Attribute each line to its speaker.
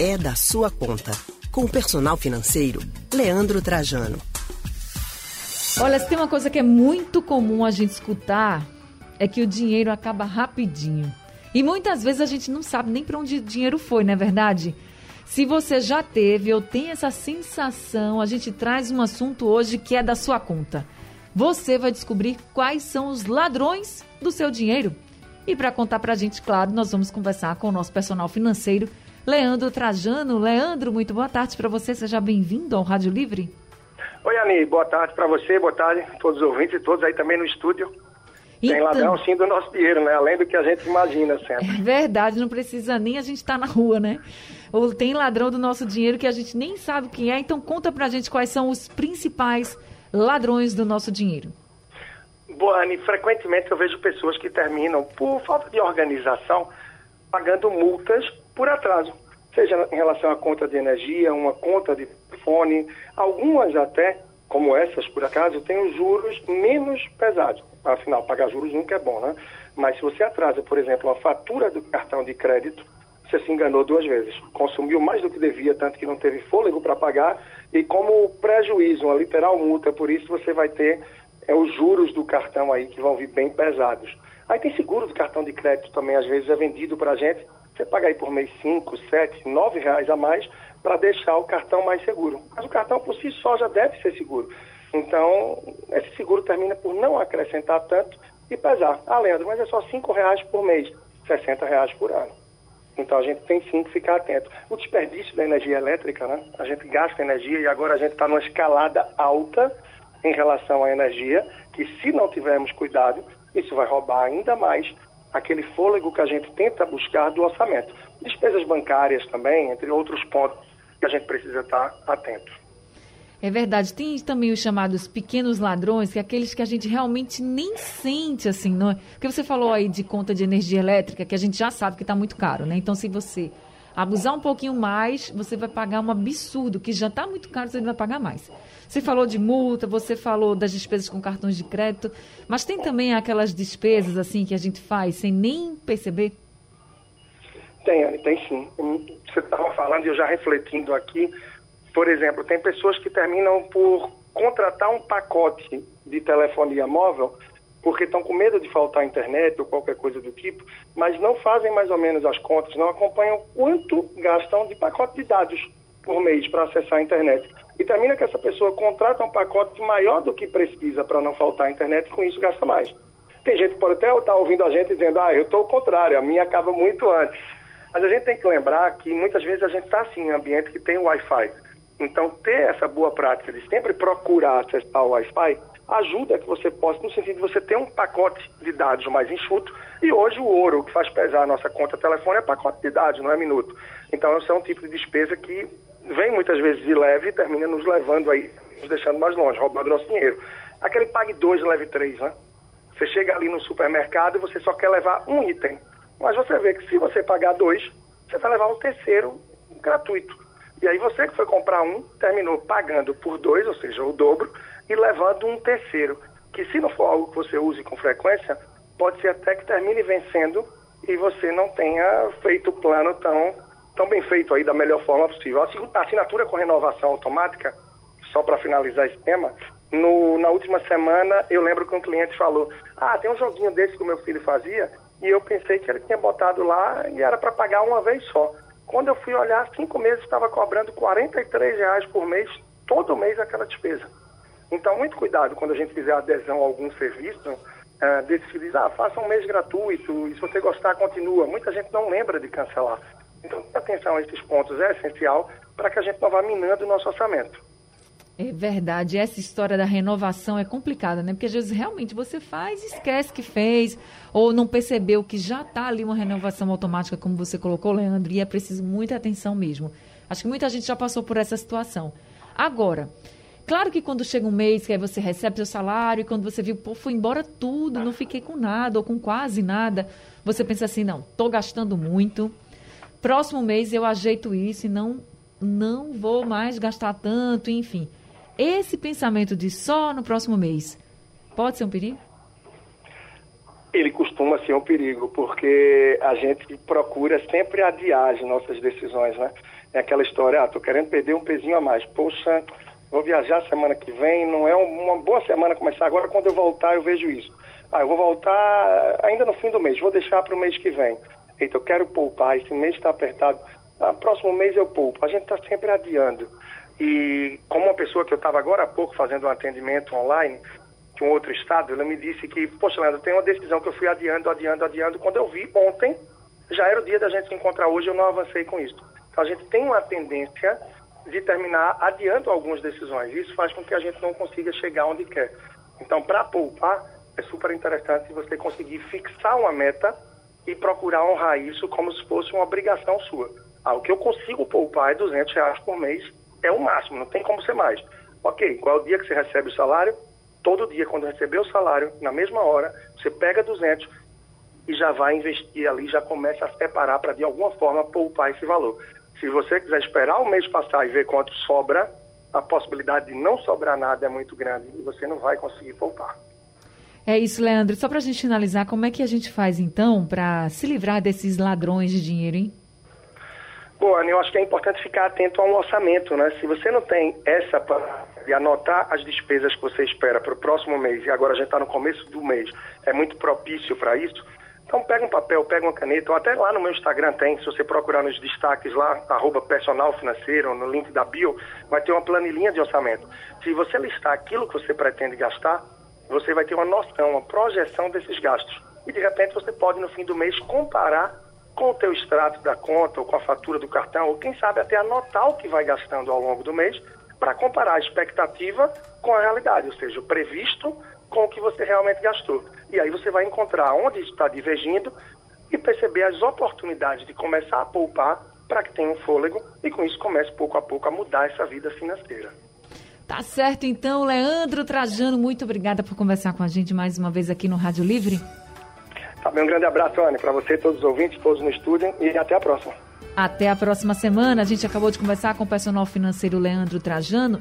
Speaker 1: é da sua conta. Com o personal financeiro, Leandro Trajano.
Speaker 2: Olha, se tem uma coisa que é muito comum a gente escutar, é que o dinheiro acaba rapidinho. E muitas vezes a gente não sabe nem para onde o dinheiro foi, não é verdade? Se você já teve ou tem essa sensação, a gente traz um assunto hoje que é da sua conta. Você vai descobrir quais são os ladrões do seu dinheiro. E para contar para a gente, claro, nós vamos conversar com o nosso personal financeiro, Leandro Trajano. Leandro, muito boa tarde para você. Seja bem-vindo ao Rádio Livre.
Speaker 3: Oi, Ani. Boa tarde para você, boa tarde a todos os ouvintes e todos aí também no estúdio. Então, Tem ladrão sim do nosso dinheiro, né? Além do que a gente imagina sempre.
Speaker 2: É verdade, não precisa nem a gente estar tá na rua, né? Ou tem ladrão do nosso dinheiro que a gente nem sabe quem é. Então conta pra gente quais são os principais ladrões do nosso dinheiro.
Speaker 3: Boa, Anne, frequentemente eu vejo pessoas que terminam, por falta de organização, pagando multas por atraso. Seja em relação à conta de energia, uma conta de telefone, algumas até, como essas por acaso, têm os juros menos pesados. Afinal, pagar juros nunca é bom, né? Mas se você atrasa, por exemplo, a fatura do cartão de crédito, você se enganou duas vezes. Consumiu mais do que devia, tanto que não teve fôlego para pagar, e como prejuízo, uma literal multa, por isso você vai ter é, os juros do cartão aí que vão vir bem pesados. Aí tem seguro do cartão de crédito também, às vezes é vendido para a gente. Você paga aí por mês 5, 7, 9 reais a mais para deixar o cartão mais seguro. Mas o cartão por si só já deve ser seguro. Então, esse seguro termina por não acrescentar tanto e pesar. Ah, Leandro, mas é só 5 reais por mês, 60 reais por ano. Então a gente tem sim que ficar atento. O desperdício da energia elétrica, né? A gente gasta energia e agora a gente está numa escalada alta em relação à energia, que se não tivermos cuidado, isso vai roubar ainda mais aquele fôlego que a gente tenta buscar do orçamento. Despesas bancárias também, entre outros pontos que a gente precisa estar atento.
Speaker 2: É verdade. Tem também os chamados pequenos ladrões, que é aqueles que a gente realmente nem sente, assim, não é? Porque você falou aí de conta de energia elétrica, que a gente já sabe que está muito caro, né? Então, se você abusar um pouquinho mais, você vai pagar um absurdo, que já está muito caro, você vai pagar mais. Você falou de multa, você falou das despesas com cartões de crédito, mas tem também aquelas despesas, assim, que a gente faz sem nem perceber?
Speaker 3: Tem, Anne, tem sim. Você estava falando e eu já refletindo aqui, por exemplo, tem pessoas que terminam por contratar um pacote de telefonia móvel porque estão com medo de faltar internet ou qualquer coisa do tipo, mas não fazem mais ou menos as contas, não acompanham quanto gastam de pacote de dados por mês para acessar a internet. E termina que essa pessoa contrata um pacote maior do que precisa para não faltar a internet e com isso gasta mais. Tem gente que pode até estar ouvindo a gente dizendo, ah, eu estou ao contrário, a minha acaba muito antes. Mas a gente tem que lembrar que muitas vezes a gente está assim em ambiente que tem Wi-Fi. Então, ter essa boa prática de sempre procurar acessar o Wi-Fi ajuda que você possa, no sentido de você ter um pacote de dados mais enxuto. E hoje o ouro, que faz pesar a nossa conta telefone, é pacote de dados, não é minuto. Então, esse é um tipo de despesa que vem muitas vezes de leve e termina nos levando aí, nos deixando mais longe, roubando nosso dinheiro. Aquele pague dois, leve três, né? Você chega ali no supermercado e você só quer levar um item. Mas você vê que se você pagar dois, você vai levar um terceiro gratuito. E aí você que foi comprar um, terminou pagando por dois, ou seja, o dobro, e levando um terceiro, que se não for algo que você use com frequência, pode ser até que termine vencendo e você não tenha feito o plano tão, tão bem feito aí da melhor forma possível. A assinatura com renovação automática, só para finalizar esse tema, no, na última semana eu lembro que um cliente falou, ah, tem um joguinho desse que o meu filho fazia, e eu pensei que ele tinha botado lá e era para pagar uma vez só. Quando eu fui olhar, cinco meses estava cobrando R$ reais por mês, todo mês aquela despesa. Então, muito cuidado quando a gente fizer adesão a algum serviço, uh, desse diz, ah, faça um mês gratuito, e se você gostar, continua. Muita gente não lembra de cancelar. Então, atenção a esses pontos é essencial para que a gente não vá minando o nosso orçamento.
Speaker 2: É verdade, essa história da renovação é complicada, né? Porque às vezes realmente você faz esquece que fez, ou não percebeu que já está ali uma renovação automática, como você colocou, Leandro, e é preciso muita atenção mesmo. Acho que muita gente já passou por essa situação. Agora, Claro que quando chega um mês que aí você recebe seu salário e quando você viu, pô, foi embora tudo, não fiquei com nada ou com quase nada, você pensa assim, não, estou gastando muito. Próximo mês eu ajeito isso e não não vou mais gastar tanto, enfim. Esse pensamento de só no próximo mês pode ser um perigo?
Speaker 3: Ele costuma ser um perigo, porque a gente procura sempre adiar as nossas decisões, né? É aquela história, ah, tô querendo perder um pezinho a mais. Poxa, vou viajar semana que vem, não é uma boa semana começar agora, quando eu voltar eu vejo isso. Ah, eu vou voltar ainda no fim do mês, vou deixar para o mês que vem. Eita, eu quero poupar, esse mês está apertado, ah, próximo mês eu poupo. A gente está sempre adiando. E como uma pessoa que eu estava agora há pouco fazendo um atendimento online, de um outro estado, ela me disse que, poxa, Leandro, tem uma decisão que eu fui adiando, adiando, adiando. Quando eu vi ontem, já era o dia da gente se encontrar hoje, eu não avancei com isso. Então a gente tem uma tendência de terminar adiando algumas decisões. Isso faz com que a gente não consiga chegar onde quer. Então, para poupar, é super interessante você conseguir fixar uma meta e procurar honrar isso como se fosse uma obrigação sua. Ah, o que eu consigo poupar é 200 reais por mês, é o máximo, não tem como ser mais. Ok, qual é o dia que você recebe o salário? Todo dia, quando receber o salário, na mesma hora, você pega 200 e já vai investir ali, já começa a separar para de alguma forma poupar esse valor. Se você quiser esperar o mês passar e ver quanto sobra, a possibilidade de não sobrar nada é muito grande e você não vai conseguir poupar.
Speaker 2: É isso, Leandro. Só para a gente finalizar, como é que a gente faz então para se livrar desses ladrões de dinheiro, hein?
Speaker 3: Bom, Ana, eu acho que é importante ficar atento ao orçamento, né? Se você não tem essa de anotar as despesas que você espera para o próximo mês, e agora a gente está no começo do mês, é muito propício para isso, então pega um papel, pega uma caneta, ou até lá no meu Instagram tem, se você procurar nos destaques lá, arroba personal financeiro, no link da bio, vai ter uma planilhinha de orçamento. Se você listar aquilo que você pretende gastar, você vai ter uma noção, uma projeção desses gastos. E de repente você pode no fim do mês comparar com o teu extrato da conta ou com a fatura do cartão, ou quem sabe até anotar o que vai gastando ao longo do mês para comparar a expectativa com a realidade, ou seja, o previsto com o que você realmente gastou. E aí você vai encontrar onde está divergindo e perceber as oportunidades de começar a poupar para que tenha um fôlego e com isso comece pouco a pouco a mudar essa vida financeira.
Speaker 2: Tá certo então, Leandro Trajano, muito obrigada por conversar com a gente mais uma vez aqui no Rádio Livre.
Speaker 3: Tá bem, um grande abraço, Anne, para você, todos os ouvintes, todos no estúdio e até a próxima.
Speaker 2: Até a próxima semana. A gente acabou de conversar com o personal financeiro Leandro Trajano.